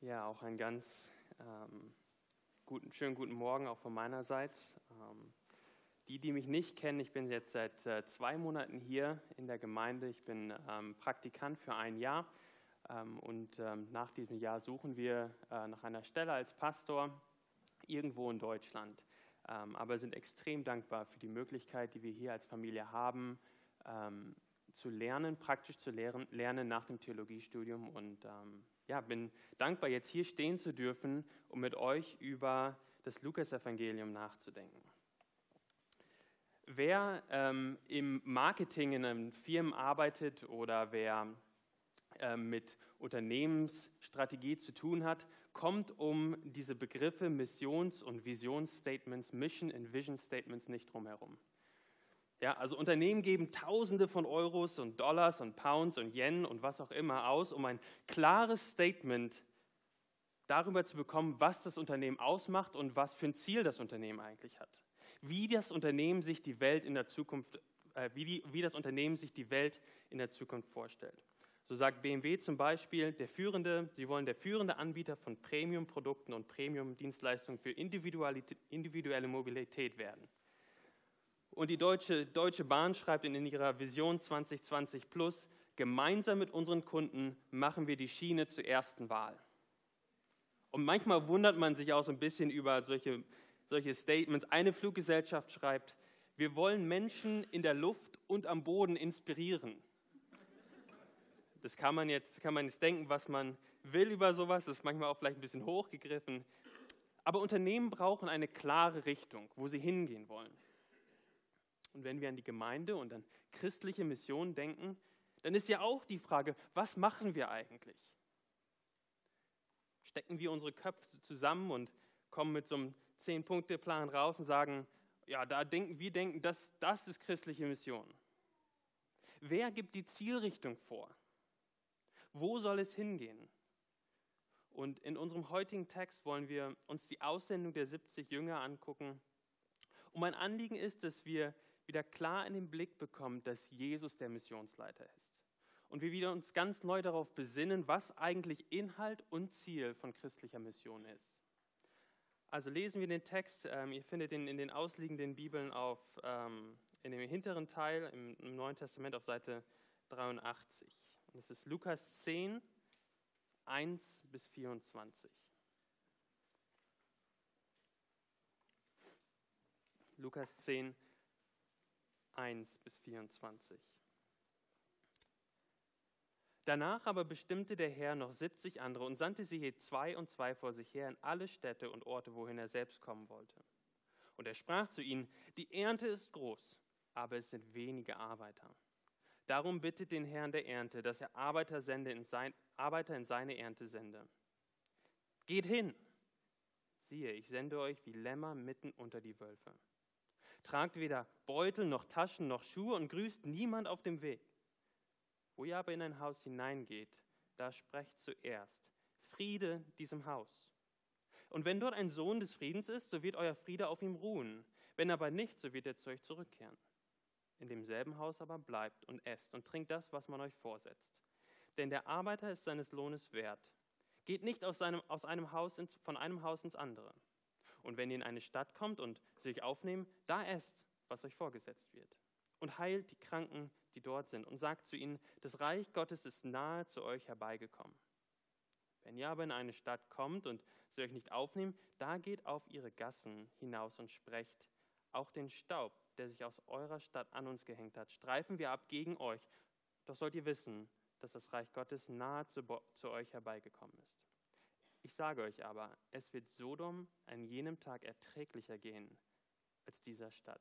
Ja, auch einen ganz ähm, guten, schönen guten Morgen auch von meinerseits. Ähm, die, die mich nicht kennen, ich bin jetzt seit äh, zwei Monaten hier in der Gemeinde. Ich bin ähm, Praktikant für ein Jahr ähm, und ähm, nach diesem Jahr suchen wir äh, nach einer Stelle als Pastor irgendwo in Deutschland. Ähm, aber sind extrem dankbar für die Möglichkeit, die wir hier als Familie haben, zu lernen, praktisch zu lernen, lernen nach dem Theologiestudium und ja, bin dankbar, jetzt hier stehen zu dürfen, um mit euch über das Lukas-Evangelium nachzudenken. Wer ähm, im Marketing in einem Firmen arbeitet oder wer ähm, mit Unternehmensstrategie zu tun hat, kommt um diese Begriffe Missions- und Visionsstatements, Mission and Vision Statements nicht drumherum. Ja, also Unternehmen geben Tausende von Euros und Dollars und Pounds und Yen und was auch immer aus, um ein klares Statement darüber zu bekommen, was das Unternehmen ausmacht und was für ein Ziel das Unternehmen eigentlich hat. Wie das Unternehmen sich die Welt in der Zukunft, äh, wie, die, wie das Unternehmen sich die Welt in der Zukunft vorstellt. So sagt BMW zum Beispiel, der führende, sie wollen der führende Anbieter von Premium-Produkten und Premium-Dienstleistungen für individuelle Mobilität werden. Und die Deutsche, Deutsche Bahn schreibt in ihrer Vision 2020 Plus, gemeinsam mit unseren Kunden machen wir die Schiene zur ersten Wahl. Und manchmal wundert man sich auch so ein bisschen über solche, solche Statements. Eine Fluggesellschaft schreibt, wir wollen Menschen in der Luft und am Boden inspirieren. Das kann man jetzt, kann man jetzt denken, was man will über sowas. Das ist manchmal auch vielleicht ein bisschen hochgegriffen. Aber Unternehmen brauchen eine klare Richtung, wo sie hingehen wollen. Und wenn wir an die Gemeinde und an christliche Mission denken, dann ist ja auch die Frage, was machen wir eigentlich? Stecken wir unsere Köpfe zusammen und kommen mit so einem Zehn-Punkte-Plan raus und sagen, ja, da denken wir denken, das, das ist christliche Mission. Wer gibt die Zielrichtung vor? Wo soll es hingehen? Und in unserem heutigen Text wollen wir uns die Aussendung der 70 Jünger angucken. Und mein Anliegen ist, dass wir wieder klar in den Blick bekommen, dass Jesus der Missionsleiter ist. Und wir wieder uns ganz neu darauf besinnen, was eigentlich Inhalt und Ziel von christlicher Mission ist. Also lesen wir den Text, ähm, ihr findet ihn in den ausliegenden Bibeln auf, ähm, in dem hinteren Teil im, Neuen Testament auf Seite 83. Und es ist Lukas 10, 1 bis 24. Lukas 10, 1 bis 24. Danach aber bestimmte der Herr noch 70 andere und sandte sie je zwei und zwei vor sich her in alle Städte und Orte, wohin er selbst kommen wollte. Und er sprach zu ihnen, die Ernte ist groß, aber es sind wenige Arbeiter. Darum bittet den Herrn der Ernte, dass er Arbeiter, sende in sein, Arbeiter in seine Ernte sende. Geht hin! Siehe, ich sende euch wie Lämmer mitten unter die Wölfe. Tragt weder Beutel noch Taschen noch Schuhe und grüßt niemand auf dem Weg. Wo ihr aber in ein Haus hineingeht, da sprecht zuerst Friede diesem Haus. Und wenn dort ein Sohn des Friedens ist, so wird euer Friede auf ihm ruhen. Wenn aber nicht, so wird er zu euch zurückkehren. In demselben Haus aber bleibt und esst und trinkt das, was man euch vorsetzt. Denn der Arbeiter ist seines Lohnes wert. Geht nicht aus, seinem, aus einem Haus ins, von einem Haus ins andere. Und wenn ihr in eine Stadt kommt und sie euch aufnehmen, da esst, was euch vorgesetzt wird. Und heilt die Kranken, die dort sind, und sagt zu ihnen, das Reich Gottes ist nahe zu euch herbeigekommen. Wenn ihr aber in eine Stadt kommt und sie euch nicht aufnehmen, da geht auf ihre Gassen hinaus und sprecht, auch den Staub, der sich aus eurer Stadt an uns gehängt hat, streifen wir ab gegen euch. Doch sollt ihr wissen, dass das Reich Gottes nahe zu, zu euch herbeigekommen ist. Ich sage euch aber, es wird Sodom an jenem Tag erträglicher gehen als dieser Stadt.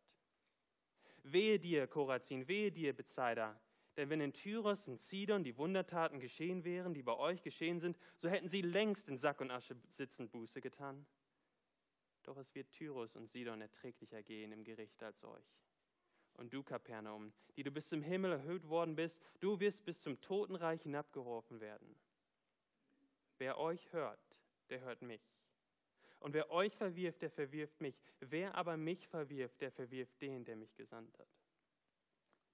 Wehe dir, Korazin, wehe dir, Bezeider, denn wenn in Tyros und Sidon die Wundertaten geschehen wären, die bei euch geschehen sind, so hätten sie längst in Sack und Asche sitzend Buße getan. Doch es wird Tyros und Sidon erträglicher gehen im Gericht als euch. Und du, Kapernaum, die du bis zum Himmel erhöht worden bist, du wirst bis zum Totenreich hinabgeworfen werden. Wer euch hört, der hört mich. Und wer euch verwirft, der verwirft mich. Wer aber mich verwirft, der verwirft den, der mich gesandt hat.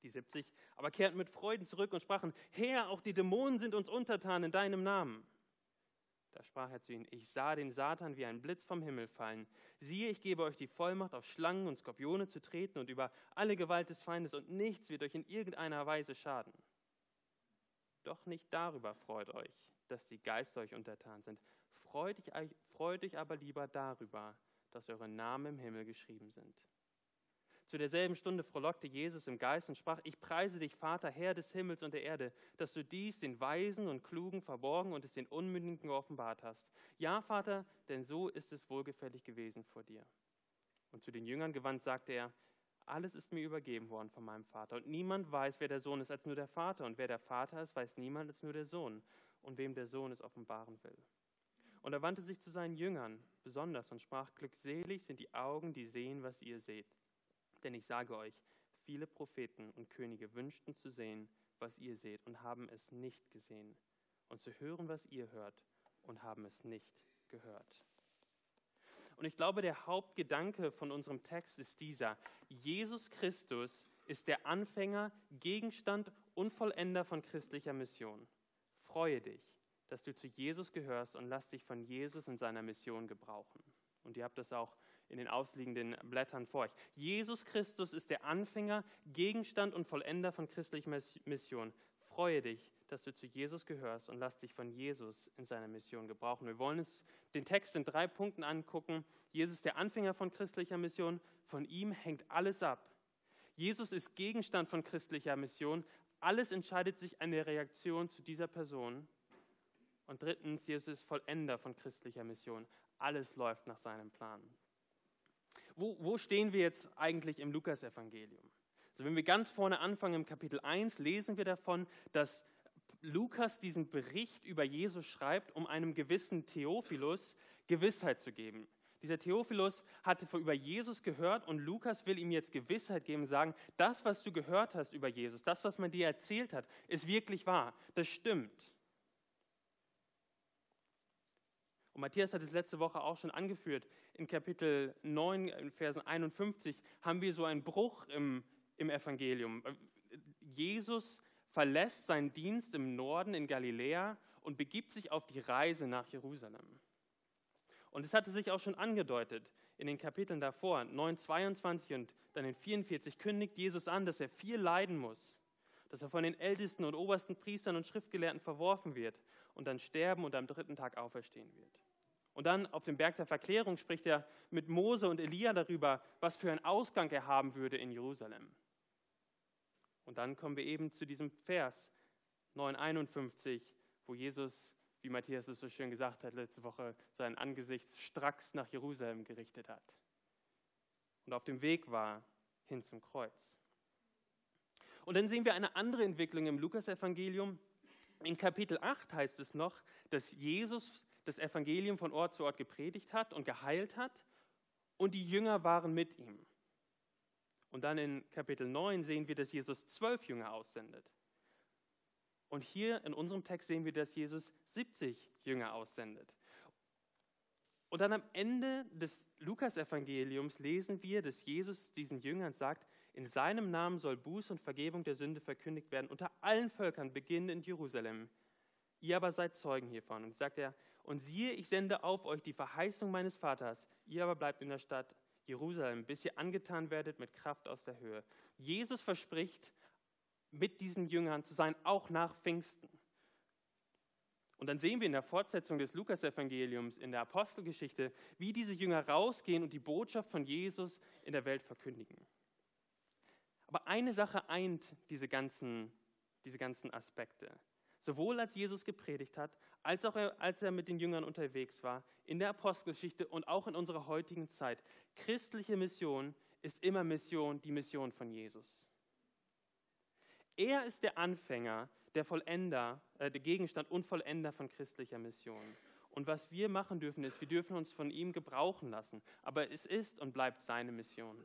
Die 70 aber kehrten mit Freuden zurück und sprachen, Herr, auch die Dämonen sind uns untertan in deinem Namen. Da sprach er zu ihnen, ich sah den Satan wie ein Blitz vom Himmel fallen. Siehe, ich gebe euch die Vollmacht, auf Schlangen und Skorpione zu treten und über alle Gewalt des Feindes, und nichts wird euch in irgendeiner Weise schaden. Doch nicht darüber freut euch, dass die Geister euch untertan sind. Freut euch, freut euch aber lieber darüber, dass eure Namen im Himmel geschrieben sind. Zu derselben Stunde frohlockte Jesus im Geist und sprach, ich preise dich, Vater, Herr des Himmels und der Erde, dass du dies den Weisen und Klugen verborgen und es den Unmündigen geoffenbart hast. Ja, Vater, denn so ist es wohlgefällig gewesen vor dir. Und zu den Jüngern gewandt sagte er, alles ist mir übergeben worden von meinem Vater. Und niemand weiß, wer der Sohn ist, als nur der Vater. Und wer der Vater ist, weiß niemand als nur der Sohn. Und wem der Sohn es offenbaren will. Und er wandte sich zu seinen Jüngern besonders und sprach, glückselig sind die Augen, die sehen, was ihr seht. Denn ich sage euch, viele Propheten und Könige wünschten zu sehen, was ihr seht, und haben es nicht gesehen, und zu hören, was ihr hört, und haben es nicht gehört. Und ich glaube, der Hauptgedanke von unserem Text ist dieser. Jesus Christus ist der Anfänger, Gegenstand und Vollender von christlicher Mission. Freue dich, dass du zu Jesus gehörst und lass dich von Jesus in seiner Mission gebrauchen. Und ihr habt das auch in den ausliegenden Blättern vor euch. Jesus Christus ist der Anfänger, Gegenstand und Vollender von christlicher Mission. Freue dich, dass du zu Jesus gehörst und lass dich von Jesus in seiner Mission gebrauchen. Wir wollen uns den Text in drei Punkten angucken. Jesus ist der Anfänger von christlicher Mission. Von ihm hängt alles ab. Jesus ist Gegenstand von christlicher Mission. Alles entscheidet sich an der Reaktion zu dieser Person. Und drittens, Jesus ist Vollender von christlicher Mission. Alles läuft nach seinem Plan wo, wo stehen wir jetzt eigentlich im Lukasevangelium? Also wenn wir ganz vorne anfangen im Kapitel 1, lesen wir davon, dass Lukas diesen Bericht über Jesus schreibt, um einem gewissen Theophilus Gewissheit zu geben. Dieser Theophilus hatte über Jesus gehört und Lukas will ihm jetzt Gewissheit geben, sagen, das, was du gehört hast über Jesus, das, was man dir erzählt hat, ist wirklich wahr. Das stimmt. Und Matthias hat es letzte Woche auch schon angeführt. In Kapitel 9, in Versen 51, haben wir so einen Bruch im, im Evangelium. Jesus verlässt seinen Dienst im Norden in Galiläa und begibt sich auf die Reise nach Jerusalem. Und es hatte sich auch schon angedeutet in den Kapiteln davor, 9, 22 und dann in 44, kündigt Jesus an, dass er viel leiden muss, dass er von den Ältesten und obersten Priestern und Schriftgelehrten verworfen wird und dann sterben und am dritten Tag auferstehen wird. Und dann auf dem Berg der Verklärung spricht er mit Mose und Elia darüber, was für einen Ausgang er haben würde in Jerusalem. Und dann kommen wir eben zu diesem Vers 951, wo Jesus, wie Matthias es so schön gesagt hat letzte Woche, sein Angesicht stracks nach Jerusalem gerichtet hat und auf dem Weg war hin zum Kreuz. Und dann sehen wir eine andere Entwicklung im Lukasevangelium. In Kapitel 8 heißt es noch, dass Jesus das Evangelium von Ort zu Ort gepredigt hat und geheilt hat und die Jünger waren mit ihm. Und dann in Kapitel 9 sehen wir, dass Jesus zwölf Jünger aussendet. Und hier in unserem Text sehen wir, dass Jesus 70 Jünger aussendet. Und dann am Ende des Lukasevangeliums lesen wir, dass Jesus diesen Jüngern sagt, in seinem Namen soll Buß und Vergebung der Sünde verkündigt werden unter allen Völkern, beginnend in Jerusalem. Ihr aber seid Zeugen hiervon. Und sagt er, und siehe, ich sende auf euch die Verheißung meines Vaters. Ihr aber bleibt in der Stadt Jerusalem, bis ihr angetan werdet mit Kraft aus der Höhe. Jesus verspricht, mit diesen Jüngern zu sein, auch nach Pfingsten. Und dann sehen wir in der Fortsetzung des Lukasevangeliums, in der Apostelgeschichte, wie diese Jünger rausgehen und die Botschaft von Jesus in der Welt verkündigen. Aber eine Sache eint diese ganzen, diese ganzen Aspekte. Sowohl als Jesus gepredigt hat, als auch als er mit den Jüngern unterwegs war, in der Apostelgeschichte und auch in unserer heutigen Zeit. Christliche Mission ist immer Mission, die Mission von Jesus. Er ist der Anfänger, der Vollender, äh, der Gegenstand und Vollender von christlicher Mission. Und was wir machen dürfen, ist, wir dürfen uns von ihm gebrauchen lassen. Aber es ist und bleibt seine Mission.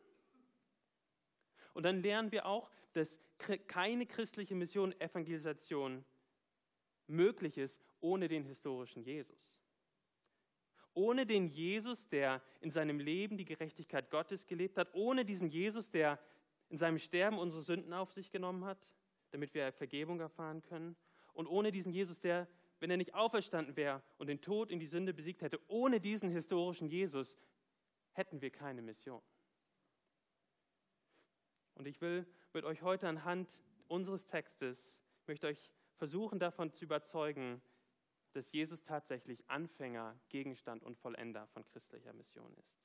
Und dann lernen wir auch, dass keine christliche Mission Evangelisation möglich ist ohne den historischen Jesus. Ohne den Jesus, der in seinem Leben die Gerechtigkeit Gottes gelebt hat, ohne diesen Jesus, der in seinem Sterben unsere Sünden auf sich genommen hat, damit wir Vergebung erfahren können, und ohne diesen Jesus, der wenn er nicht auferstanden wäre und den Tod in die Sünde besiegt hätte, ohne diesen historischen Jesus, hätten wir keine Mission. Und ich will mit euch heute anhand unseres Textes, möchte euch versuchen davon zu überzeugen, dass Jesus tatsächlich Anfänger, Gegenstand und Vollender von christlicher Mission ist.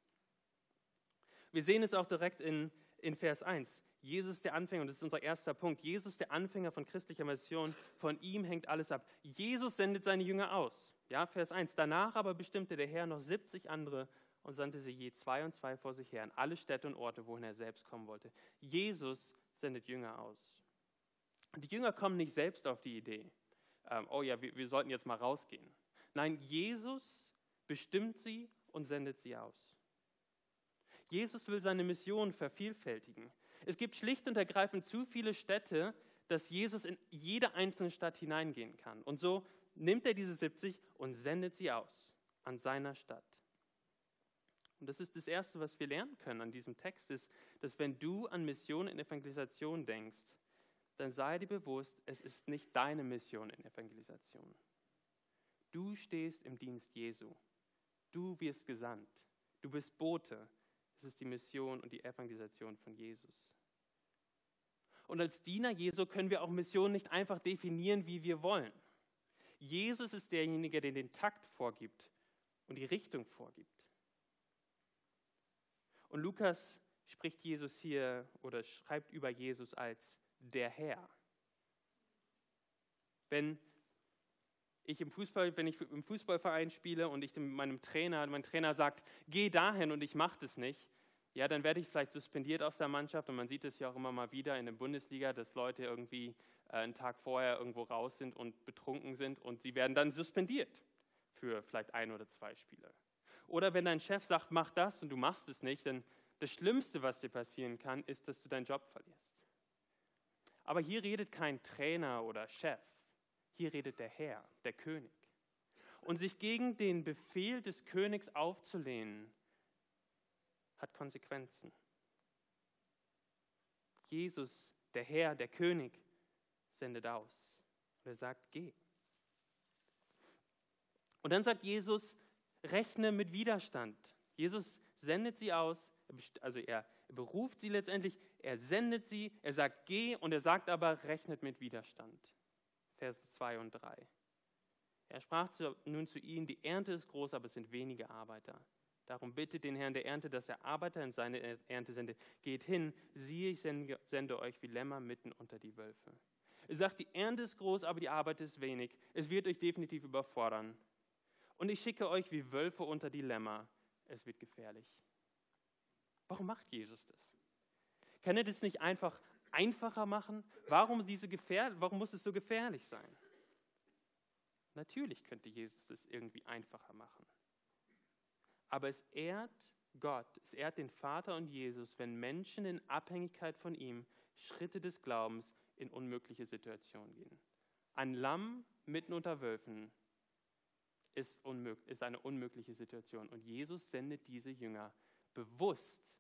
Wir sehen es auch direkt in, in Vers 1. Jesus der Anfänger, und das ist unser erster Punkt, Jesus der Anfänger von christlicher Mission, von ihm hängt alles ab. Jesus sendet seine Jünger aus. Ja, Vers 1. Danach aber bestimmte der Herr noch 70 andere und sandte sie je zwei und zwei vor sich her an alle Städte und Orte, wohin er selbst kommen wollte. Jesus sendet Jünger aus. Die Jünger kommen nicht selbst auf die Idee, ähm, oh ja, wir, wir sollten jetzt mal rausgehen. Nein, Jesus bestimmt sie und sendet sie aus. Jesus will seine Mission vervielfältigen. Es gibt schlicht und ergreifend zu viele Städte, dass Jesus in jede einzelne Stadt hineingehen kann. Und so nimmt er diese 70 und sendet sie aus an seiner Stadt. Und das ist das Erste, was wir lernen können an diesem Text, ist, dass wenn du an Mission in Evangelisation denkst, dann sei dir bewusst, es ist nicht deine Mission in Evangelisation. Du stehst im Dienst Jesu. Du wirst gesandt. Du bist Bote. Es ist die Mission und die Evangelisation von Jesus. Und als Diener Jesu können wir auch Mission nicht einfach definieren, wie wir wollen. Jesus ist derjenige, der den Takt vorgibt und die Richtung vorgibt. Und Lukas spricht Jesus hier oder schreibt über Jesus als der Herr. Wenn ich im Fußball, wenn ich im Fußballverein spiele und ich meinem Trainer, mein Trainer sagt, geh dahin und ich mache das nicht, ja, dann werde ich vielleicht suspendiert aus der Mannschaft und man sieht es ja auch immer mal wieder in der Bundesliga, dass Leute irgendwie äh, einen Tag vorher irgendwo raus sind und betrunken sind und sie werden dann suspendiert für vielleicht ein oder zwei Spiele. Oder wenn dein Chef sagt, mach das und du machst es nicht, dann das Schlimmste, was dir passieren kann, ist, dass du deinen Job verlierst. Aber hier redet kein Trainer oder Chef, hier redet der Herr, der König. Und sich gegen den Befehl des Königs aufzulehnen, hat Konsequenzen. Jesus, der Herr, der König, sendet aus. Und er sagt, geh. Und dann sagt Jesus, rechne mit Widerstand. Jesus sendet sie aus, also er beruft sie letztendlich, er sendet sie, er sagt, geh, und er sagt aber, rechnet mit Widerstand. Verse 2 und 3. Er sprach zu, nun zu ihnen, die Ernte ist groß, aber es sind wenige Arbeiter. Darum bittet den Herrn der Ernte, dass er Arbeiter in seine Ernte sendet. Geht hin, siehe, ich sende, sende euch wie Lämmer mitten unter die Wölfe. Er sagt, die Ernte ist groß, aber die Arbeit ist wenig. Es wird euch definitiv überfordern. Und ich schicke euch wie Wölfe unter die Lämmer. Es wird gefährlich. Warum macht Jesus das? Kann er das nicht einfach einfacher machen? Warum, diese Gefähr warum muss es so gefährlich sein? Natürlich könnte Jesus das irgendwie einfacher machen. Aber es ehrt Gott, es ehrt den Vater und Jesus, wenn Menschen in Abhängigkeit von ihm Schritte des Glaubens in unmögliche Situationen gehen. Ein Lamm mitten unter Wölfen ist, ist eine unmögliche Situation. Und Jesus sendet diese Jünger bewusst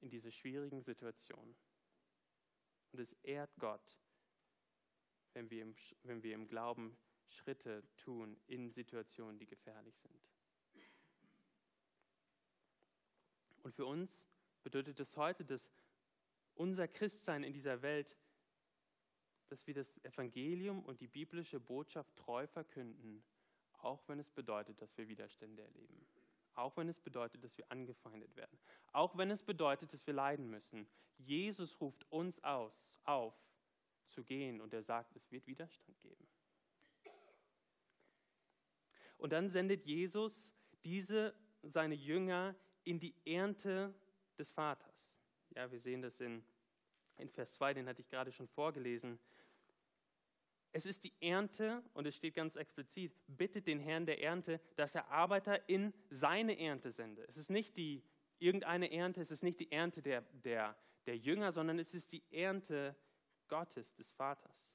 in diese schwierigen Situationen. Und es ehrt Gott, wenn wir, im, wenn wir im Glauben Schritte tun in Situationen, die gefährlich sind. Und für uns bedeutet es heute, dass unser Christsein in dieser Welt, dass wir das Evangelium und die biblische Botschaft treu verkünden, auch wenn es bedeutet, dass wir Widerstände erleben. Auch wenn es bedeutet, dass wir angefeindet werden. Auch wenn es bedeutet, dass wir leiden müssen. Jesus ruft uns aus, auf, zu gehen und er sagt, es wird Widerstand geben. Und dann sendet Jesus diese, seine Jünger in die Ernte des Vaters. Ja, wir sehen das in, in Vers 2, den hatte ich gerade schon vorgelesen. Es ist die Ernte, und es steht ganz explizit, bittet den Herrn der Ernte, dass er Arbeiter in seine Ernte sende. Es ist nicht die irgendeine Ernte, es ist nicht die Ernte der, der, der Jünger, sondern es ist die Ernte Gottes, des Vaters.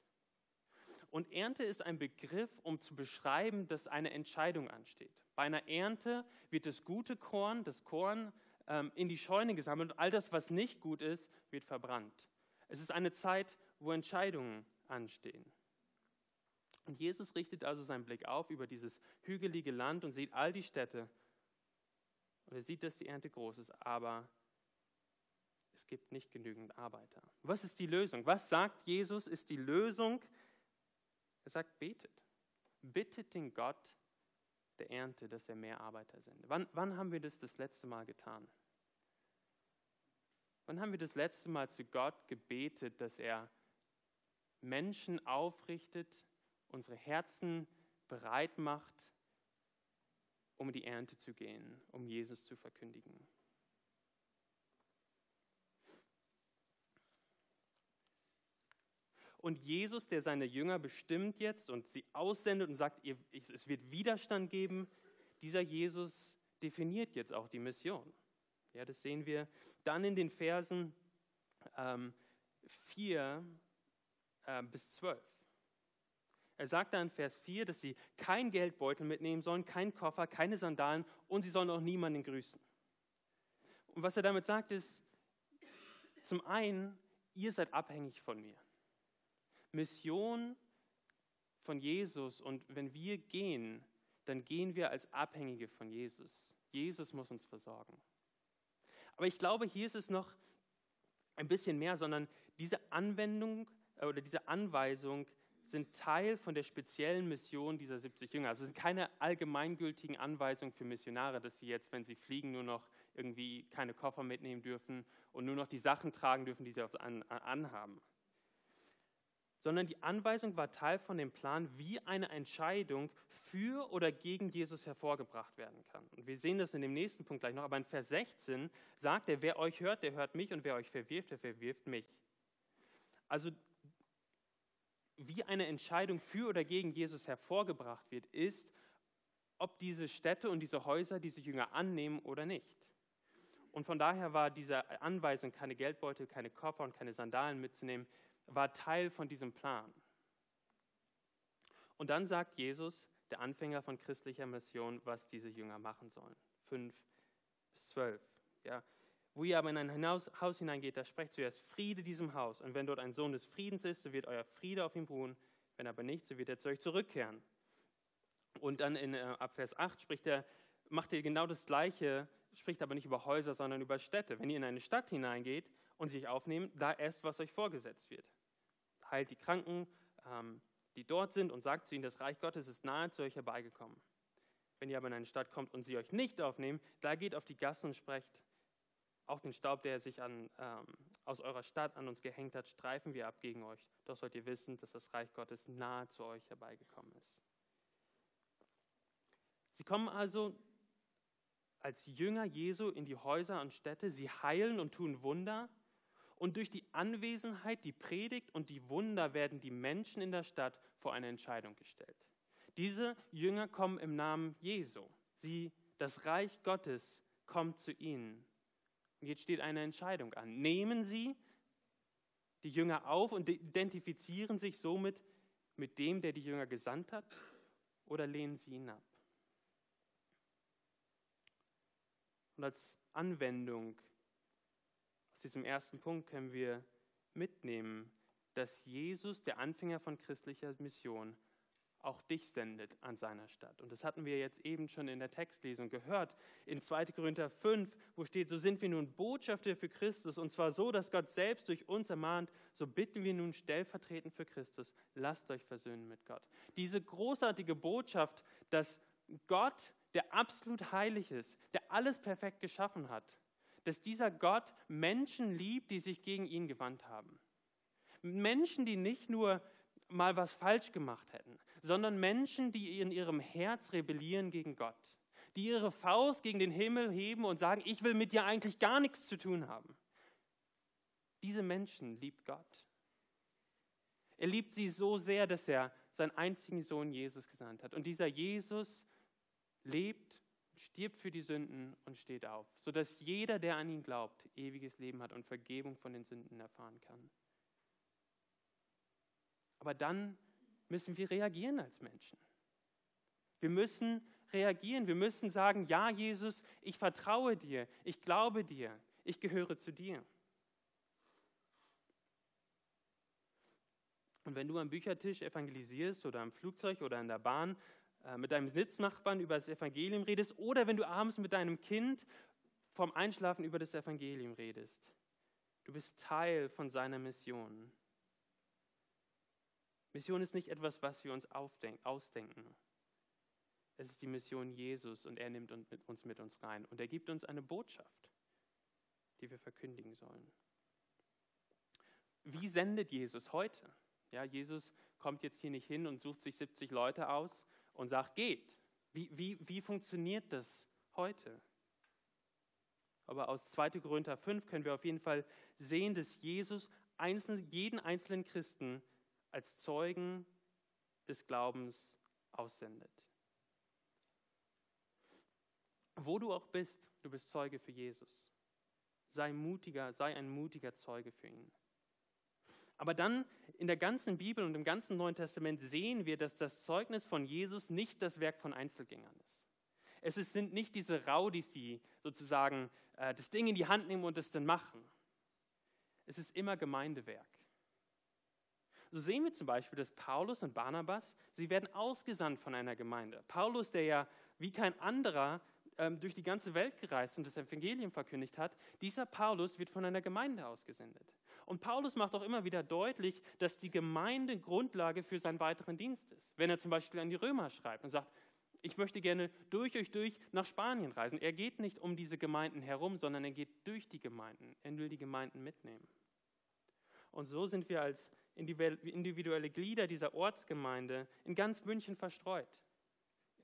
Und Ernte ist ein Begriff, um zu beschreiben, dass eine Entscheidung ansteht. Bei einer Ernte wird das gute Korn, das Korn, ähm, in die Scheune gesammelt und all das, was nicht gut ist, wird verbrannt. Es ist eine Zeit, wo Entscheidungen anstehen. Und Jesus richtet also seinen Blick auf über dieses hügelige Land und sieht all die Städte. Und er sieht, dass die Ernte groß ist, aber es gibt nicht genügend Arbeiter. Was ist die Lösung? Was sagt Jesus ist die Lösung? Er sagt, betet. Bittet den Gott der Ernte, dass er mehr Arbeiter sendet. Wann, wann haben wir das das letzte Mal getan? Wann haben wir das letzte Mal zu Gott gebetet, dass er Menschen aufrichtet, unsere Herzen bereit macht, um die Ernte zu gehen, um Jesus zu verkündigen? Und Jesus, der seine Jünger bestimmt jetzt und sie aussendet und sagt, es wird Widerstand geben, dieser Jesus definiert jetzt auch die Mission. Ja, das sehen wir dann in den Versen ähm, 4 äh, bis 12. Er sagt dann in Vers 4, dass sie kein Geldbeutel mitnehmen sollen, keinen Koffer, keine Sandalen und sie sollen auch niemanden grüßen. Und was er damit sagt ist, zum einen, ihr seid abhängig von mir. Mission von Jesus und wenn wir gehen, dann gehen wir als Abhängige von Jesus. Jesus muss uns versorgen. Aber ich glaube, hier ist es noch ein bisschen mehr, sondern diese Anwendung äh, oder diese Anweisung sind Teil von der speziellen Mission dieser 70 Jünger. Also es sind keine allgemeingültigen Anweisungen für Missionare, dass sie jetzt, wenn sie fliegen, nur noch irgendwie keine Koffer mitnehmen dürfen und nur noch die Sachen tragen dürfen, die sie anhaben sondern die Anweisung war Teil von dem Plan, wie eine Entscheidung für oder gegen Jesus hervorgebracht werden kann. Und wir sehen das in dem nächsten Punkt gleich noch, aber in Vers 16 sagt er, wer euch hört, der hört mich und wer euch verwirft, der verwirft mich. Also wie eine Entscheidung für oder gegen Jesus hervorgebracht wird, ist, ob diese Städte und diese Häuser diese Jünger annehmen oder nicht. Und von daher war diese Anweisung, keine Geldbeutel, keine Koffer und keine Sandalen mitzunehmen, war Teil von diesem Plan. Und dann sagt Jesus, der Anfänger von christlicher Mission, was diese Jünger machen sollen. 5 bis 12. Ja. Wo ihr aber in ein Haus hineingeht, da sprecht zuerst Friede diesem Haus. Und wenn dort ein Sohn des Friedens ist, so wird euer Friede auf ihm ruhen. Wenn aber nicht, so wird er zu euch zurückkehren. Und dann in, äh, ab Vers 8 spricht er, macht er genau das Gleiche, spricht aber nicht über Häuser, sondern über Städte. Wenn ihr in eine Stadt hineingeht, und sich aufnehmen, da esst, was euch vorgesetzt wird. Heilt die Kranken, ähm, die dort sind, und sagt zu ihnen, das Reich Gottes ist nahe zu euch herbeigekommen. Wenn ihr aber in eine Stadt kommt und sie euch nicht aufnehmen, da geht auf die Gassen und sprecht, auch den Staub, der sich an, ähm, aus eurer Stadt an uns gehängt hat, streifen wir ab gegen euch. Doch sollt ihr wissen, dass das Reich Gottes nahe zu euch herbeigekommen ist. Sie kommen also als Jünger Jesu in die Häuser und Städte, sie heilen und tun Wunder und durch die Anwesenheit, die Predigt und die Wunder werden die Menschen in der Stadt vor eine Entscheidung gestellt. Diese Jünger kommen im Namen Jesu. Sie, das Reich Gottes kommt zu ihnen. Und jetzt steht eine Entscheidung an. Nehmen Sie die Jünger auf und identifizieren sich somit mit dem, der die Jünger gesandt hat, oder lehnen Sie ihn ab? Und als Anwendung diesem ersten Punkt können wir mitnehmen, dass Jesus, der Anfänger von christlicher Mission, auch dich sendet an seiner Stadt. Und das hatten wir jetzt eben schon in der Textlesung gehört. In 2. Korinther 5, wo steht, so sind wir nun Botschafter für Christus. Und zwar so, dass Gott selbst durch uns ermahnt, so bitten wir nun stellvertretend für Christus, lasst euch versöhnen mit Gott. Diese großartige Botschaft, dass Gott, der absolut heilig ist, der alles perfekt geschaffen hat, dass dieser Gott Menschen liebt, die sich gegen ihn gewandt haben. Menschen, die nicht nur mal was falsch gemacht hätten, sondern Menschen, die in ihrem Herz rebellieren gegen Gott, die ihre Faust gegen den Himmel heben und sagen, ich will mit dir eigentlich gar nichts zu tun haben. Diese Menschen liebt Gott. Er liebt sie so sehr, dass er seinen einzigen Sohn Jesus gesandt hat. Und dieser Jesus lebt stirbt für die Sünden und steht auf, sodass jeder, der an ihn glaubt, ewiges Leben hat und Vergebung von den Sünden erfahren kann. Aber dann müssen wir reagieren als Menschen. Wir müssen reagieren, wir müssen sagen, ja Jesus, ich vertraue dir, ich glaube dir, ich gehöre zu dir. Und wenn du am Büchertisch evangelisierst oder am Flugzeug oder in der Bahn äh, mit deinem Sitznachbarn über das Evangelium redest oder wenn du abends mit deinem Kind vom Einschlafen über das Evangelium redest, du bist Teil von seiner Mission. Mission ist nicht etwas, was wir uns ausdenken. Es ist die Mission Jesus und er nimmt uns mit uns rein und er gibt uns eine Botschaft, die wir verkündigen sollen. Wie sendet Jesus heute? Ja, Jesus kommt jetzt hier nicht hin und sucht sich 70 Leute aus und sagt, geht. Wie, wie, wie funktioniert das heute? Aber aus 2. Korinther 5 können wir auf jeden Fall sehen, dass Jesus einzeln, jeden einzelnen Christen als Zeugen des Glaubens aussendet. Wo du auch bist, du bist Zeuge für Jesus. Sei mutiger, sei ein mutiger Zeuge für ihn. Aber dann in der ganzen Bibel und im ganzen Neuen Testament sehen wir, dass das Zeugnis von Jesus nicht das Werk von Einzelgängern ist. Es sind nicht diese Raudis, die sozusagen äh, das Ding in die Hand nehmen und es dann machen. Es ist immer Gemeindewerk. So sehen wir zum Beispiel, dass Paulus und Barnabas, sie werden ausgesandt von einer Gemeinde. Paulus, der ja wie kein anderer ähm, durch die ganze Welt gereist und das Evangelium verkündigt hat, dieser Paulus wird von einer Gemeinde ausgesendet. Und Paulus macht auch immer wieder deutlich, dass die Gemeinde Grundlage für seinen weiteren Dienst ist. Wenn er zum Beispiel an die Römer schreibt und sagt, ich möchte gerne durch euch durch nach Spanien reisen. Er geht nicht um diese Gemeinden herum, sondern er geht durch die Gemeinden. Er will die Gemeinden mitnehmen. Und so sind wir als individuelle Glieder dieser Ortsgemeinde in ganz München verstreut.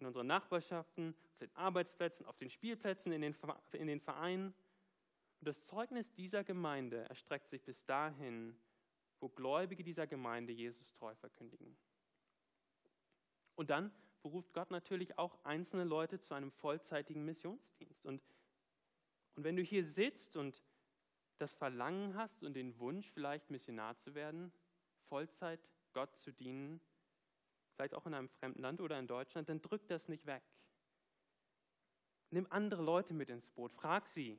In unseren Nachbarschaften, auf den Arbeitsplätzen, auf den Spielplätzen, in den, in den Vereinen. Und das Zeugnis dieser Gemeinde erstreckt sich bis dahin, wo Gläubige dieser Gemeinde Jesus treu verkündigen. Und dann beruft Gott natürlich auch einzelne Leute zu einem vollzeitigen Missionsdienst. Und, und wenn du hier sitzt und das Verlangen hast und den Wunsch, vielleicht Missionar zu werden, Vollzeit Gott zu dienen, vielleicht auch in einem fremden Land oder in Deutschland, dann drück das nicht weg. Nimm andere Leute mit ins Boot. Frag sie,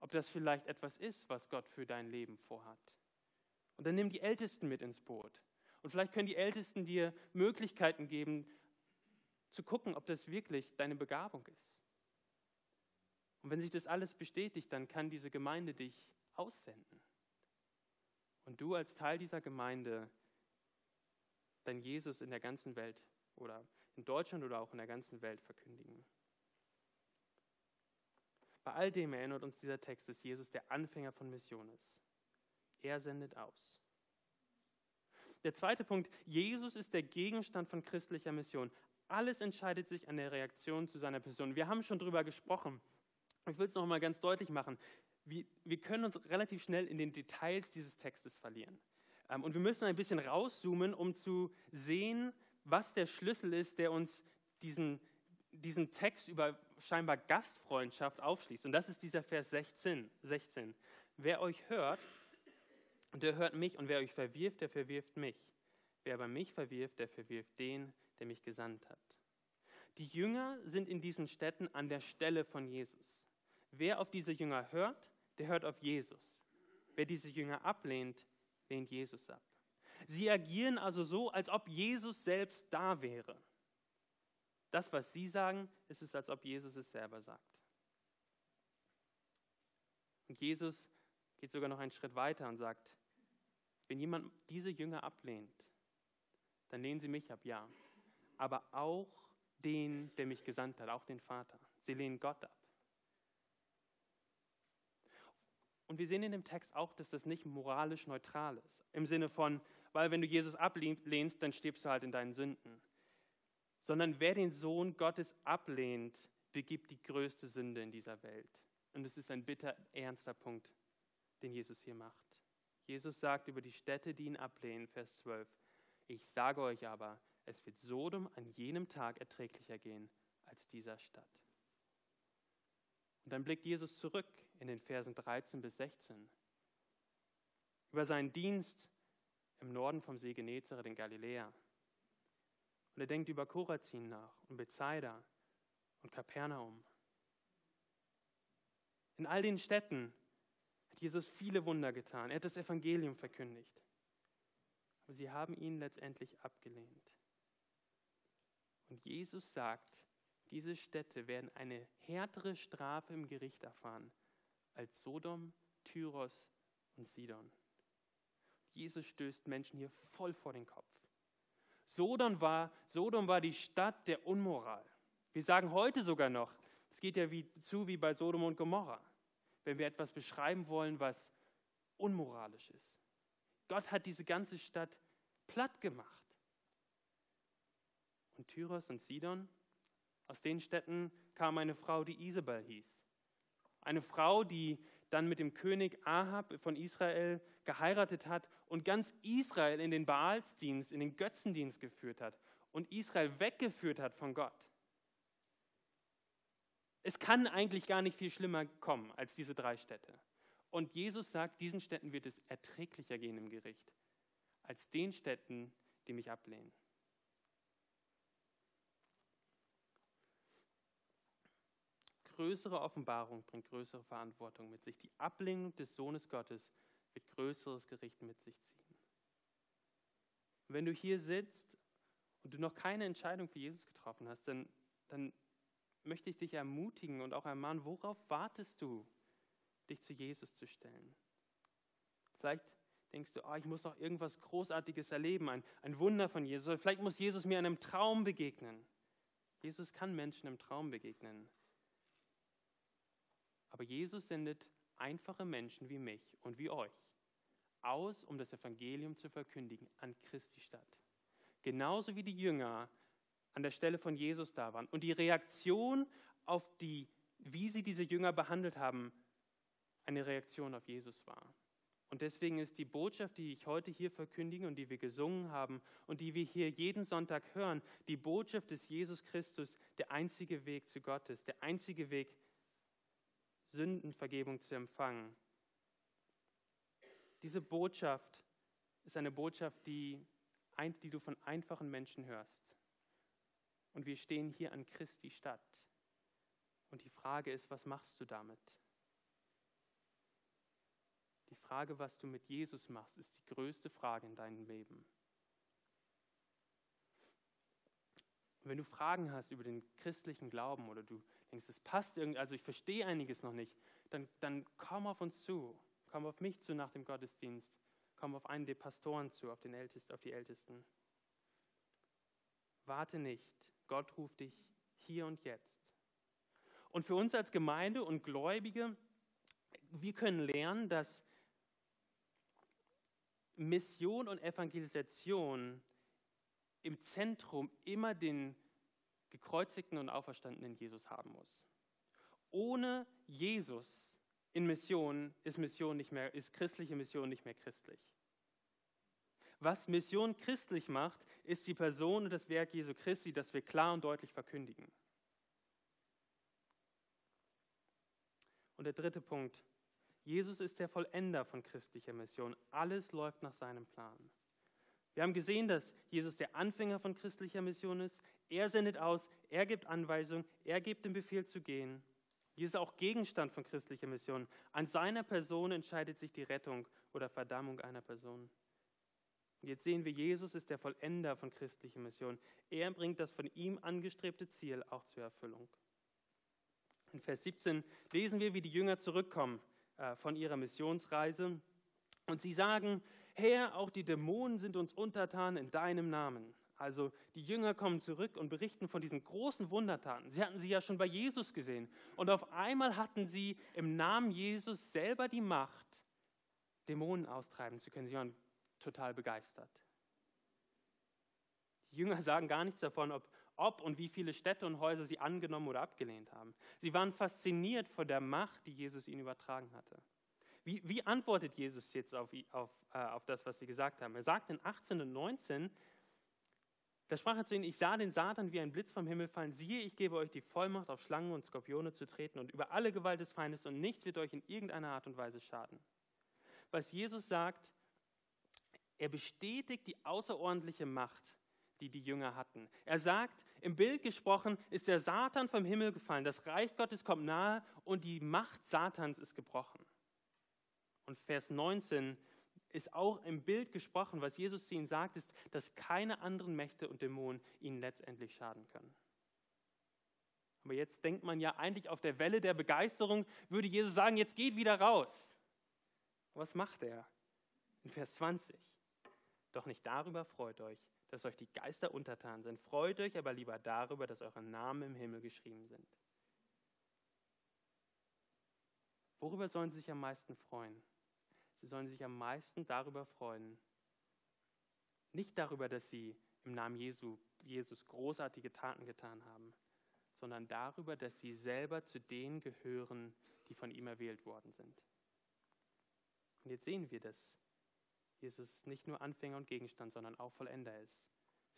ob das vielleicht etwas ist, was Gott für dein Leben vorhat. Und dann nimm die Ältesten mit ins Boot. Und vielleicht können die Ältesten dir Möglichkeiten geben, zu gucken, ob das wirklich deine Begabung ist. Und wenn sich das alles bestätigt, dann kann diese Gemeinde dich aussenden. Und du als Teil dieser Gemeinde dein Jesus in der ganzen Welt oder in Deutschland oder auch in der ganzen Welt verkündigen. Bei all dem erinnert uns dieser Text, dass Jesus der Anfänger von Mission ist. Er sendet aus. Der zweite Punkt, Jesus ist der Gegenstand von christlicher Mission. Alles entscheidet sich an der Reaktion zu seiner Person. Wir haben schon darüber gesprochen. Ich will es noch mal ganz deutlich machen. Wir, wir, können uns relativ schnell in den Details dieses Textes verlieren. Ähm, und wir müssen ein bisschen rauszoomen, um zu sehen, was der Schlüssel ist, der uns diesen, diesen Text über scheinbar Gastfreundschaft aufschließt. Und das ist dieser Vers 16. 16. Wer euch hört, der hört mich und wer euch verwirft, der verwirft mich. Wer aber mich verwirft, der verwirft den, der mich gesandt hat. Die Jünger sind in diesen Städten an der Stelle von Jesus. Wer auf diese Jünger hört, der hört auf Jesus. Wer diese Jünger ablehnt, lehnt Jesus ab. Sie agieren also so, als ob Jesus selbst da wäre. Das, was sie sagen, ist es, als ob Jesus es selber sagt. Und Jesus geht sogar noch einen Schritt weiter und sagt, wenn jemand diese Jünger ablehnt, dann lehnen sie mich ab, ja aber auch den, der mich gesandt hat, auch den Vater. Sie lehnen Gott ab. Und wir sehen in dem Text auch, dass das nicht moralisch neutral ist. Im Sinne von, weil wenn du Jesus ablehnst, dann stirbst du halt in deinen Sünden. Sondern wer den Sohn Gottes ablehnt, begibt die größte Sünde in dieser Welt. Und es ist ein bitter ernster Punkt, den Jesus hier macht. Jesus sagt über die Städte, die ihn ablehnen, Vers 12, ich sage euch aber, es wird Sodom an jenem Tag erträglicher gehen als dieser Stadt. Und dann blickt Jesus zurück in den Versen 13 bis 16 über seinen Dienst im Norden vom See Genezareth in Galiläa. Und er denkt über Korazin nach und Bethsaida und Kapernaum. In all den Städten hat Jesus viele Wunder getan. Er hat das Evangelium verkündigt. Aber sie haben ihn letztendlich abgelehnt. Und Jesus sagt, diese Städte werden eine härtere Strafe im Gericht erfahren als Sodom, Tyros und Sidon. Jesus stößt Menschen hier voll vor den Kopf. Sodom war, Sodom war die Stadt der Unmoral. Wir sagen heute sogar noch, es geht ja wie, zu wie bei Sodom und Gomorra, wenn wir etwas beschreiben wollen, was unmoralisch ist. Gott hat diese ganze Stadt platt gemacht. Und Tyros und Sidon, aus den Städten kam eine Frau, die Isabel hieß. Eine Frau, die dann mit dem König Ahab von Israel geheiratet hat und ganz Israel in den Baalsdienst, in den Götzendienst geführt hat und Israel weggeführt hat von Gott. Es kann eigentlich gar nicht viel schlimmer kommen als diese drei Städte. Und Jesus sagt, diesen Städten wird es erträglicher gehen im Gericht, als den Städten, die mich ablehnen. Größere Offenbarung bringt größere Verantwortung mit sich. Die Ablehnung des Sohnes Gottes wird größeres Gericht mit sich ziehen. wenn du hier sitzt und du noch keine Entscheidung für Jesus getroffen hast, dann, dann möchte ich dich ermutigen und auch ermahnen, worauf wartest du, dich zu Jesus zu stellen? Vielleicht denkst du, oh, ich muss noch irgendwas Großartiges erleben, ein, ein Wunder von Jesus. Vielleicht muss Jesus mir in einem Traum begegnen. Jesus kann Menschen im Traum begegnen. Aber Jesus sendet einfache Menschen wie mich und wie euch aus, um das Evangelium zu verkündigen an Christi Stadt. Genauso wie die Jünger an der Stelle von Jesus da waren. Und die Reaktion auf die, wie sie diese Jünger behandelt haben, eine Reaktion auf Jesus war. Und deswegen ist die Botschaft, die ich heute hier verkündige und die wir gesungen haben und die wir hier jeden Sonntag hören, die Botschaft des Jesus Christus, der einzige Weg zu Gottes, der einzige Weg, Sündenvergebung zu empfangen. Diese Botschaft ist eine Botschaft, die, die du von einfachen Menschen hörst. Und wir stehen hier an Christi Stadt. Und die Frage ist, was machst du damit? Die Frage, was du mit Jesus machst, ist die größte Frage in deinem Leben. wenn du Fragen hast über den christlichen Glauben oder du denkst, es passt irgendwie, also ich verstehe einiges noch nicht, dann, dann komm auf uns zu. Komm auf mich zu nach dem Gottesdienst. Komm auf einen der Pastoren zu, auf, den Ältesten, auf die Ältesten. Warte nicht. Gott ruft dich hier und jetzt. Und für uns als Gemeinde und Gläubige, wir können lernen, dass Mission und Evangelisation im Zentrum immer den gekreuzigten und auferstandenen Jesus haben muss. Ohne Jesus in Mission ist Mission nicht mehr, ist christliche Mission nicht mehr christlich. Was Mission christlich macht, ist die Person und das Werk Jesu Christi, das wir klar und deutlich verkündigen. Und der dritte Punkt. Jesus ist der Vollender von christlicher Mission. Alles läuft nach seinem Plan. Wir haben gesehen, dass Jesus der Anfänger von christlicher Mission ist. Er sendet aus, er gibt Anweisungen, er gibt den Befehl zu gehen. Jesus ist auch Gegenstand von christlicher Mission. An seiner Person entscheidet sich die Rettung oder Verdammung einer Person. Und jetzt sehen wir, Jesus ist der Vollender von christlicher Mission. Er bringt das von ihm angestrebte Ziel auch zur Erfüllung. In Vers 17 lesen wir, wie die Jünger zurückkommen äh, von ihrer Missionsreise. Und sie sagen, Herr, auch die Dämonen sind uns untertan in deinem Namen. Also die Jünger kommen zurück und berichten von diesen großen Wundertaten. Sie hatten sie ja schon bei Jesus gesehen. Und auf einmal hatten sie im Namen Jesus selber die Macht, Dämonen austreiben zu können. Sie waren total begeistert. Die Jünger sagen gar nichts davon, ob, ob und wie viele Städte und Häuser sie angenommen oder abgelehnt haben. Sie waren fasziniert von der Macht, die Jesus ihnen übertragen hatte. Wie, wie antwortet Jesus jetzt auf, auf, äh, auf das, was sie gesagt haben? Er sagt in 18 und 19, da sprach er zu ihnen, ich sah den Satan wie ein Blitz vom Himmel fallen. Siehe, ich gebe euch die Vollmacht, auf Schlangen und Skorpione zu treten und über alle Gewalt des Feindes und nichts wird euch in irgendeiner Art und Weise schaden. Was Jesus sagt, er bestätigt die außerordentliche Macht, die die Jünger hatten. Er sagt, im Bild gesprochen ist der Satan vom Himmel gefallen, das Reich Gottes kommt nahe und die Macht Satans ist gebrochen. Und Vers 19 ist auch im Bild gesprochen, was Jesus zu ihnen sagt, ist, dass keine anderen Mächte und Dämonen ihnen letztendlich schaden können. Aber jetzt denkt man ja eigentlich auf der Welle der Begeisterung, würde Jesus sagen, jetzt geht wieder raus. Was macht er? In Vers 20. Doch nicht darüber freut euch, dass euch die Geister untertan sind. Freut euch aber lieber darüber, dass eure Namen im Himmel geschrieben sind. Worüber sollen sie sich am meisten freuen? Sie sollen sich am meisten darüber freuen, nicht darüber, dass sie im Namen Jesu, Jesus großartige Taten getan haben, sondern darüber, dass sie selber zu denen gehören, die von ihm erwählt worden sind. Und jetzt sehen wir, dass Jesus nicht nur Anfänger und Gegenstand, sondern auch Vollender ist.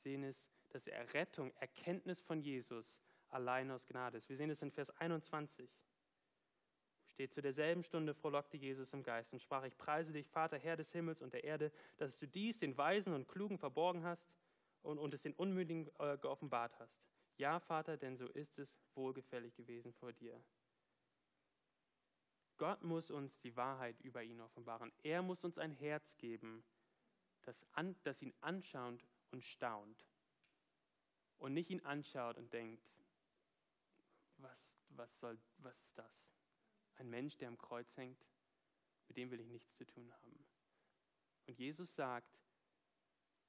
Wir sehen es, dass Errettung, Erkenntnis von Jesus allein aus Gnade ist. Wir sehen es in Vers 21 steht, zu derselben Stunde frohlockte Jesus im Geist und sprach, ich preise dich, Vater, Herr des Himmels und der Erde, dass du dies den Weisen und Klugen verborgen hast und, und es den Unmündigen äh, geoffenbart hast. Ja, Vater, denn so ist es wohlgefällig gewesen vor dir. Gott muss uns die Wahrheit über ihn offenbaren. Er muss uns ein Herz geben, das, an, das ihn anschaut und staunt. Und nicht ihn anschaut und denkt, was, was, soll, was ist das? Ein Mensch, der am Kreuz hängt, mit dem will ich nichts zu tun haben. Und Jesus sagt,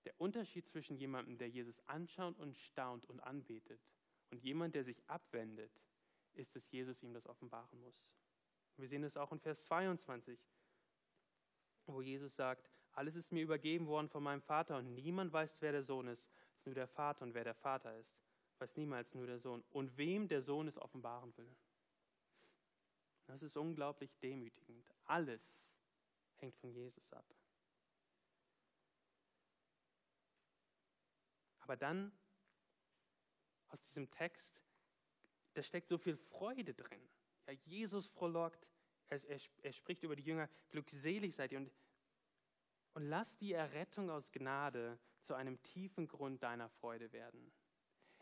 der Unterschied zwischen jemandem, der Jesus anschaut und staunt und anbetet, und jemand, der sich abwendet, ist, dass Jesus ihm das offenbaren muss. Wir sehen es auch in Vers 22, wo Jesus sagt, alles ist mir übergeben worden von meinem Vater und niemand weiß, wer der Sohn ist, als nur der Vater und wer der Vater ist, weiß niemals nur der Sohn und wem der Sohn es offenbaren will. Das ist unglaublich demütigend. Alles hängt von Jesus ab. Aber dann aus diesem Text, da steckt so viel Freude drin. Ja, Jesus frohlockt, er, er, er, spricht über die Jünger, glückselig seid ihr und, und lass die Errettung aus Gnade zu einem tiefen Grund deiner Freude werden.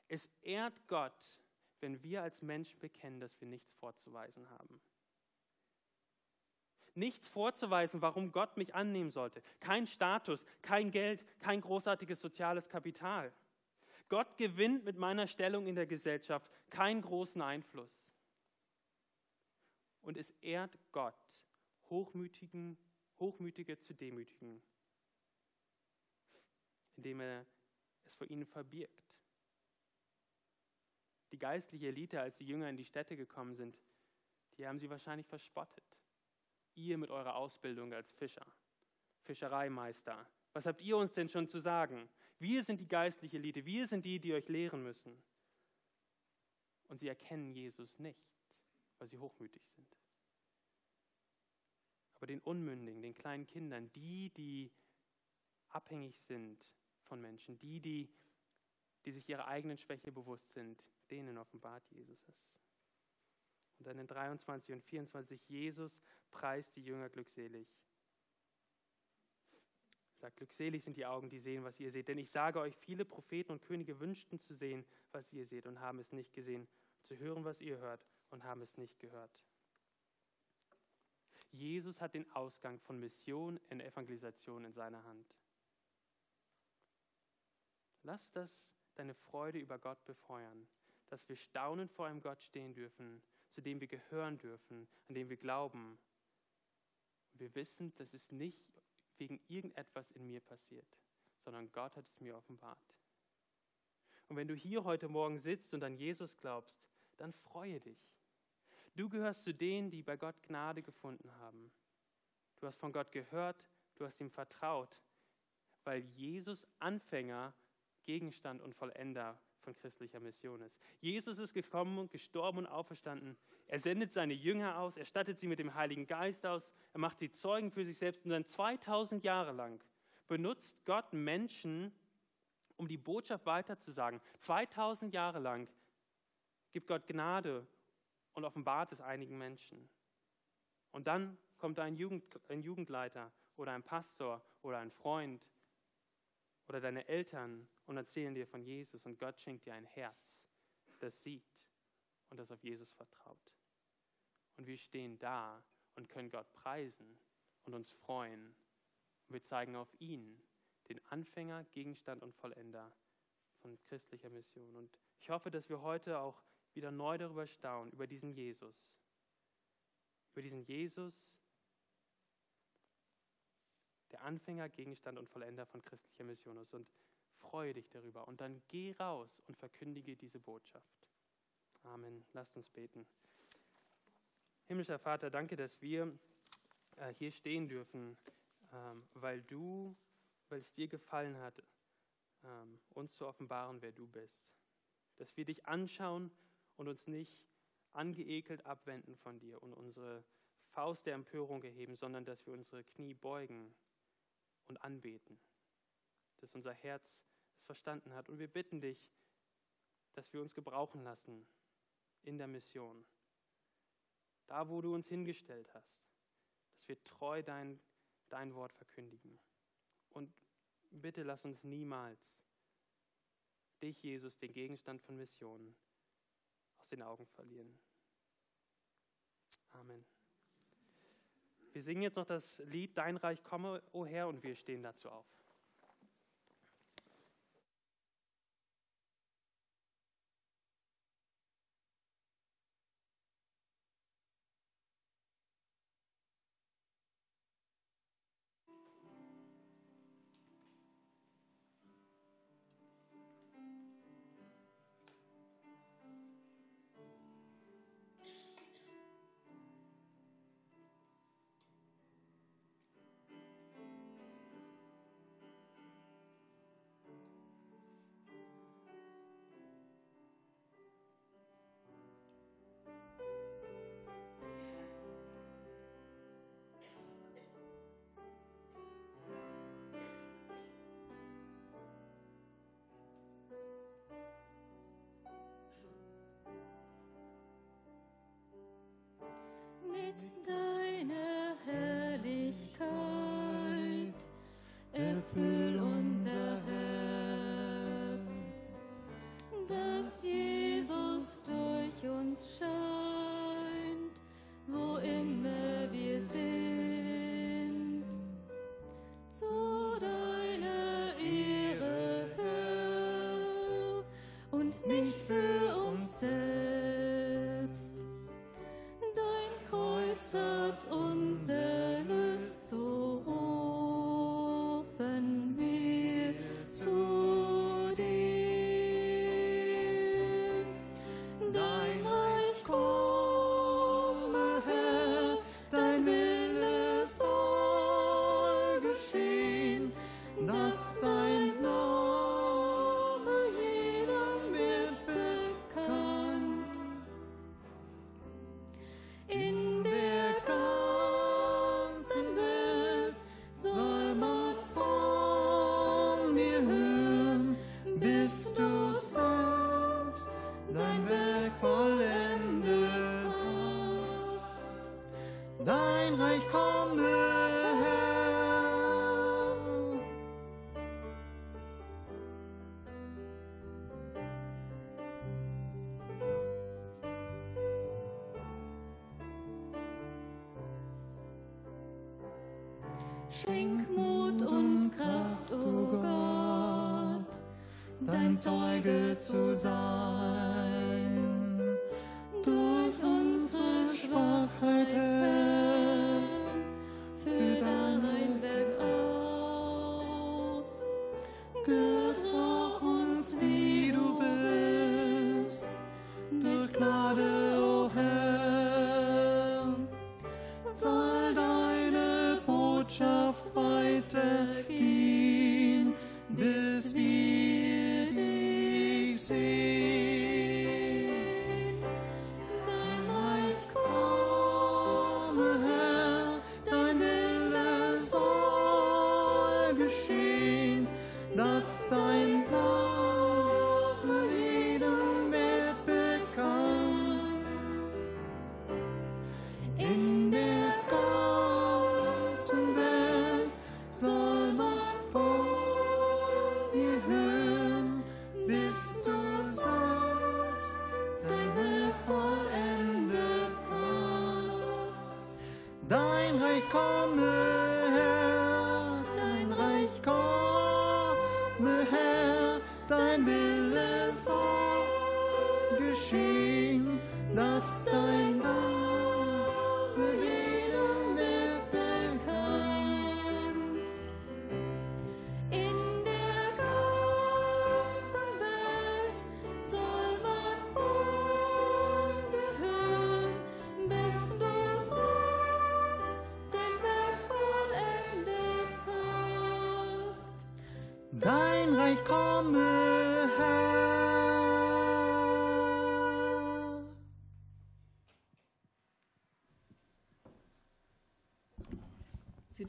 Es ehrt Gott, wenn wir als Menschen bekennen, dass wir nichts vorzuweisen haben nichts vorzuweisen, warum Gott mich annehmen sollte. Kein Status, kein Geld, kein großartiges soziales Kapital. Gott gewinnt mit meiner Stellung in der Gesellschaft keinen großen Einfluss. Und es ehrt Gott, Hochmütigen, Hochmütige zu demütigen, indem er es vor ihnen verbirgt. Die geistliche Elite, als die Jünger in die Städte gekommen sind, die haben sie wahrscheinlich verspottet ihr mit eurer Ausbildung als Fischer, Fischereimeister? Was habt ihr uns denn schon zu sagen? Wir sind die geistliche Elite, wir sind die, die euch lehren müssen. Und sie erkennen Jesus nicht, weil sie hochmütig sind. Aber den Unmündigen, den kleinen Kindern, die, die abhängig sind von Menschen, die, die, die sich ihrer eigenen Schwäche bewusst sind, denen offenbart Jesus es. Und dann in 23 und 24, Jesus preist die Jünger glückselig. Er sagt, glückselig sind die Augen, die sehen, was ihr seht. Denn ich sage euch, viele Propheten und Könige wünschten zu sehen, was ihr seht und haben es nicht gesehen, zu hören, was ihr hört und haben es nicht gehört. Jesus hat den Ausgang von Mission und Evangelisation in seiner Hand. Lass das deine Freude über Gott befeuern, dass wir staunend vor einem Gott stehen dürfen, zu dem wir gehören dürfen, an dem wir glauben. Und wir wissen, dass es nicht wegen irgendetwas in mir passiert, sondern Gott hat es mir offenbart. Und wenn du hier heute Morgen sitzt und an Jesus glaubst, dann freue dich. Du gehörst zu denen, die bei Gott Gnade gefunden haben. Du hast von Gott gehört, du hast ihm vertraut, weil Jesus Anfänger, Gegenstand und Vollender von christlicher Mission ist. Jesus ist gekommen und gestorben und auferstanden. Er sendet seine Jünger aus, er stattet sie mit dem Heiligen Geist aus, er macht sie Zeugen für sich selbst und dann 2000 Jahre lang benutzt Gott Menschen, um die Botschaft weiterzusagen. 2000 Jahre lang gibt Gott Gnade und offenbart es einigen Menschen. Und dann kommt ein, Jugend, ein Jugendleiter oder ein Pastor oder ein Freund oder deine Eltern und erzählen dir von Jesus und Gott schenkt dir ein Herz, das sieht und das auf Jesus vertraut. Und wir stehen da und können Gott preisen und uns freuen Und wir zeigen auf ihn, den Anfänger, Gegenstand und Vollender von christlicher Mission. Und ich hoffe, dass wir heute auch wieder neu darüber staunen, über diesen Jesus. Über diesen Jesus, der Anfänger, Gegenstand und Vollender von christlicher Mission ist. Und freue dich darüber. Und dann geh raus und verkündige diese Botschaft. Amen. Lasst uns beten. Himmlischer Vater, danke, dass wir äh, hier stehen dürfen, ähm, weil du, weil es dir gefallen hat, ähm, uns zu offenbaren, wer du bist. Dass wir dich anschauen und uns nicht angeekelt abwenden von dir und unsere Faust der Empörung erheben, sondern dass wir unsere Knie beugen und anbeten. Dass unser Herz es verstanden hat. Und wir bitten dich, dass wir uns gebrauchen lassen in der Mission. Da, wo du uns hingestellt hast. Dass wir treu dein, dein Wort verkündigen. Und bitte lass uns niemals dich, Jesus, den Gegenstand von Missionen, aus den Augen verlieren. Amen. Wir singen jetzt noch das Lied Dein Reich komme, o Herr, und wir stehen dazu auf. Kreuz hat Zeuge zu sein. Komme, Herr, dein Wille soll geschehen, dass dein Name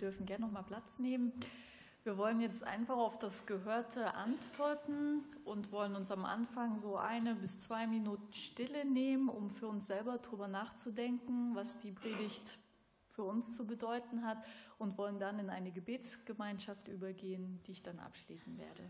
dürfen gerne noch mal Platz nehmen. Wir wollen jetzt einfach auf das Gehörte antworten und wollen uns am Anfang so eine bis zwei Minuten Stille nehmen, um für uns selber darüber nachzudenken, was die Predigt für uns zu bedeuten hat und wollen dann in eine Gebetsgemeinschaft übergehen, die ich dann abschließen werde.